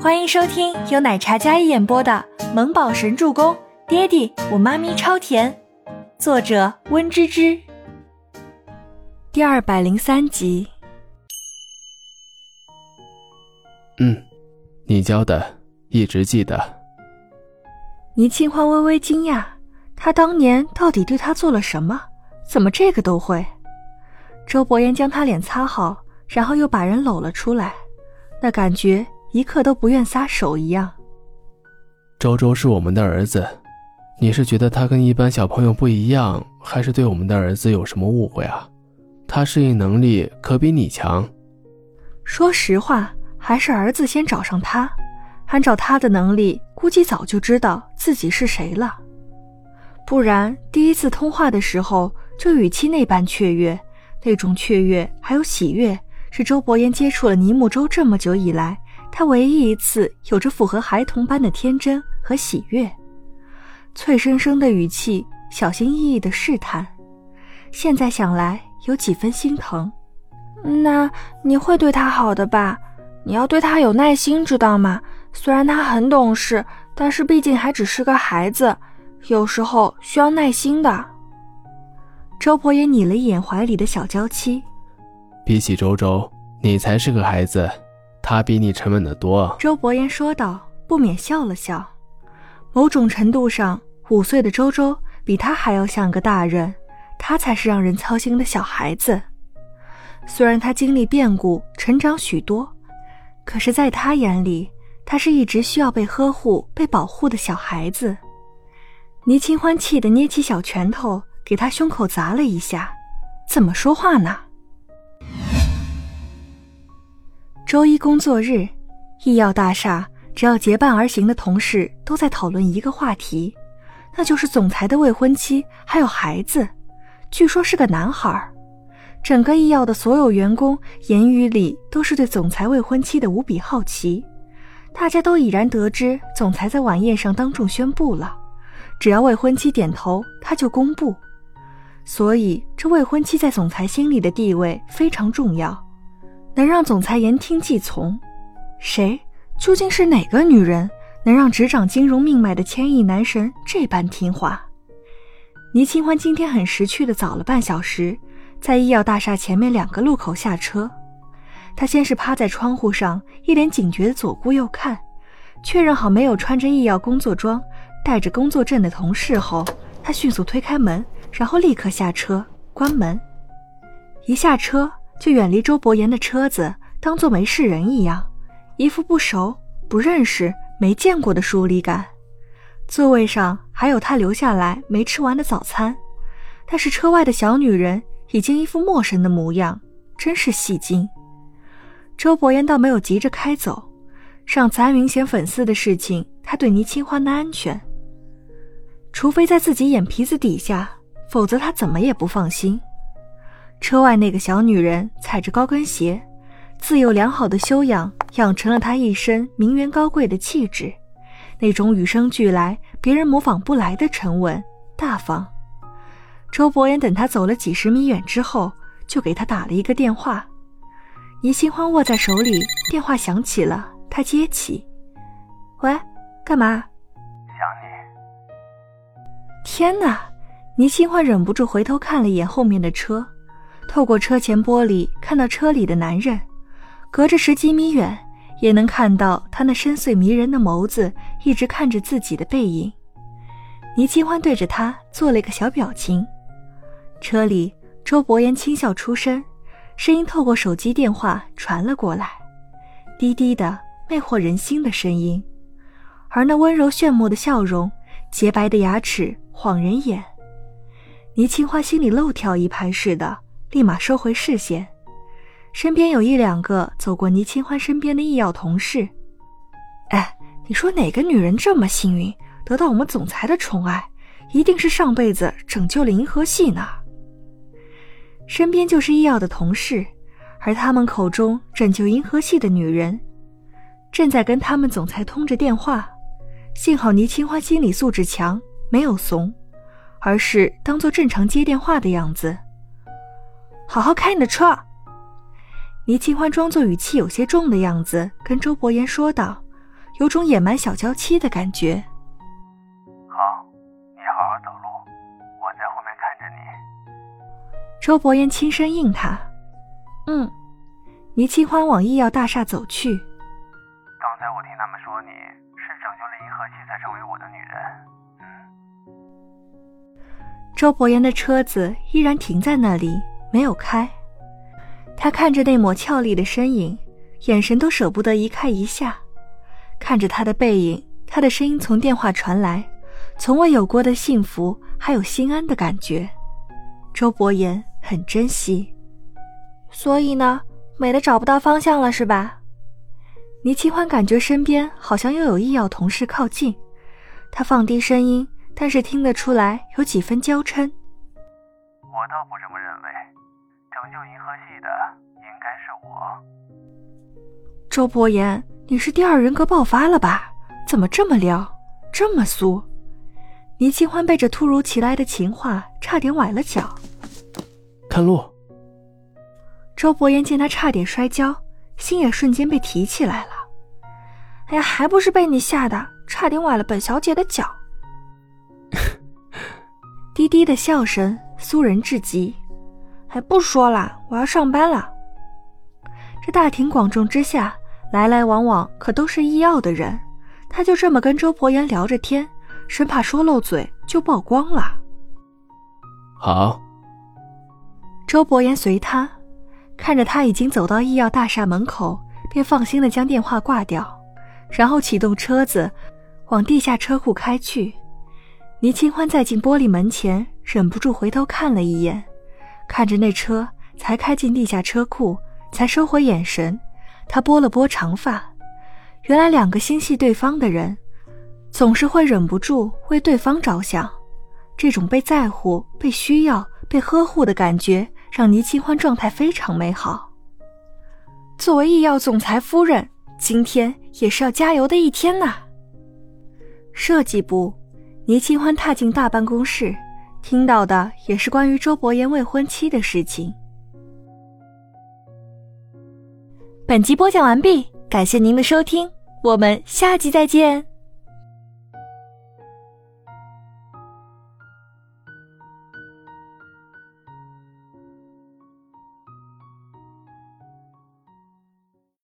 欢迎收听由奶茶嘉一演播的《萌宝神助攻》，爹地我妈咪超甜，作者温芝芝。第二百零三集。嗯，你教的，一直记得。倪清欢微微惊讶，他当年到底对他做了什么？怎么这个都会？周伯言将他脸擦好，然后又把人搂了出来，那感觉。一刻都不愿撒手一样。周周是我们的儿子，你是觉得他跟一般小朋友不一样，还是对我们的儿子有什么误会啊？他适应能力可比你强。说实话，还是儿子先找上他。按照他的能力，估计早就知道自己是谁了。不然第一次通话的时候就语气那般雀跃，那种雀跃还有喜悦，是周伯言接触了尼木舟这么久以来。他唯一一次有着符合孩童般的天真和喜悦，脆生生的语气，小心翼翼的试探。现在想来，有几分心疼。那你会对他好的吧？你要对他有耐心，知道吗？虽然他很懂事，但是毕竟还只是个孩子，有时候需要耐心的。周婆也睨了一眼怀里的小娇妻，比起周周，你才是个孩子。他比你沉稳得多，周伯言说道，不免笑了笑。某种程度上，五岁的周周比他还要像个大人，他才是让人操心的小孩子。虽然他经历变故，成长许多，可是在他眼里，他是一直需要被呵护、被保护的小孩子。倪清欢气得捏起小拳头，给他胸口砸了一下。怎么说话呢？周一工作日，医药大厦只要结伴而行的同事都在讨论一个话题，那就是总裁的未婚妻还有孩子，据说是个男孩。整个医药的所有员工言语里都是对总裁未婚妻的无比好奇。大家都已然得知，总裁在晚宴上当众宣布了，只要未婚妻点头，他就公布。所以，这未婚妻在总裁心里的地位非常重要。能让总裁言听计从，谁？究竟是哪个女人能让执掌金融命脉的千亿男神这般听话？倪清欢今天很识趣的早了半小时，在医药大厦前面两个路口下车。他先是趴在窗户上，一脸警觉的左顾右看，确认好没有穿着医药工作装、带着工作证的同事后，他迅速推开门，然后立刻下车关门。一下车。就远离周伯言的车子，当做没事人一样，一副不熟、不认识、没见过的疏离感。座位上还有他留下来没吃完的早餐，但是车外的小女人已经一副陌生的模样，真是戏精。周伯言倒没有急着开走，上次安云贤粉丝的事情，他对倪清欢的安全，除非在自己眼皮子底下，否则他怎么也不放心。车外那个小女人踩着高跟鞋，自幼良好的修养养成了她一身名媛高贵的气质，那种与生俱来、别人模仿不来的沉稳大方。周伯言等他走了几十米远之后，就给他打了一个电话。倪清欢握在手里，电话响起了，他接起：“喂，干嘛？”“想你。”天哪！倪清欢忍不住回头看了一眼后面的车。透过车前玻璃看到车里的男人，隔着十几米远也能看到他那深邃迷人的眸子一直看着自己的背影。倪清欢对着他做了一个小表情。车里，周伯言轻笑出声，声音透过手机电话传了过来，低低的魅惑人心的声音，而那温柔炫目的笑容，洁白的牙齿晃人眼。倪清欢心里漏跳一拍似的。立马收回视线，身边有一两个走过倪清欢身边的医药同事。哎，你说哪个女人这么幸运得到我们总裁的宠爱？一定是上辈子拯救了银河系呢。身边就是医药的同事，而他们口中拯救银河系的女人，正在跟他们总裁通着电话。幸好倪清欢心理素质强，没有怂，而是当做正常接电话的样子。好好开你的车。倪清欢装作语气有些重的样子，跟周伯言说道，有种野蛮小娇妻的感觉。好，你好好走路，我在后面看着你。周伯言轻声应他：“嗯。”倪清欢往医药大厦走去。刚才我听他们说你是拯救了银河系才成为我的女人。嗯。周伯言的车子依然停在那里，没有开。他看着那抹俏丽的身影，眼神都舍不得移开一下。看着他的背影，他的声音从电话传来，从未有过的幸福，还有心安的感觉。周伯言很珍惜。所以呢，美的找不到方向了，是吧？倪清欢感觉身边好像又有医药同事靠近，他放低声音，但是听得出来有几分娇嗔。我倒不这么认为，拯救银河系的应该是我。周伯言。你是第二人格爆发了吧？怎么这么撩，这么酥？倪清欢被这突如其来的情话差点崴了脚。看路。周伯言见他差点摔跤，心也瞬间被提起来了。哎呀，还不是被你吓的，差点崴了本小姐的脚。低低的笑声，酥人至极。还不说了，我要上班了。这大庭广众之下。来来往往可都是医药的人，他就这么跟周伯言聊着天，生怕说漏嘴就曝光了。好，周伯言随他，看着他已经走到医药大厦门口，便放心的将电话挂掉，然后启动车子往地下车库开去。倪清欢在进玻璃门前，忍不住回头看了一眼，看着那车才开进地下车库，才收回眼神。他拨了拨长发，原来两个心系对方的人，总是会忍不住为对方着想。这种被在乎、被需要、被呵护的感觉，让倪清欢状态非常美好。作为医药总裁夫人，今天也是要加油的一天呐。设计部，倪清欢踏进大办公室，听到的也是关于周伯言未婚妻的事情。本集播讲完毕，感谢您的收听，我们下集再见。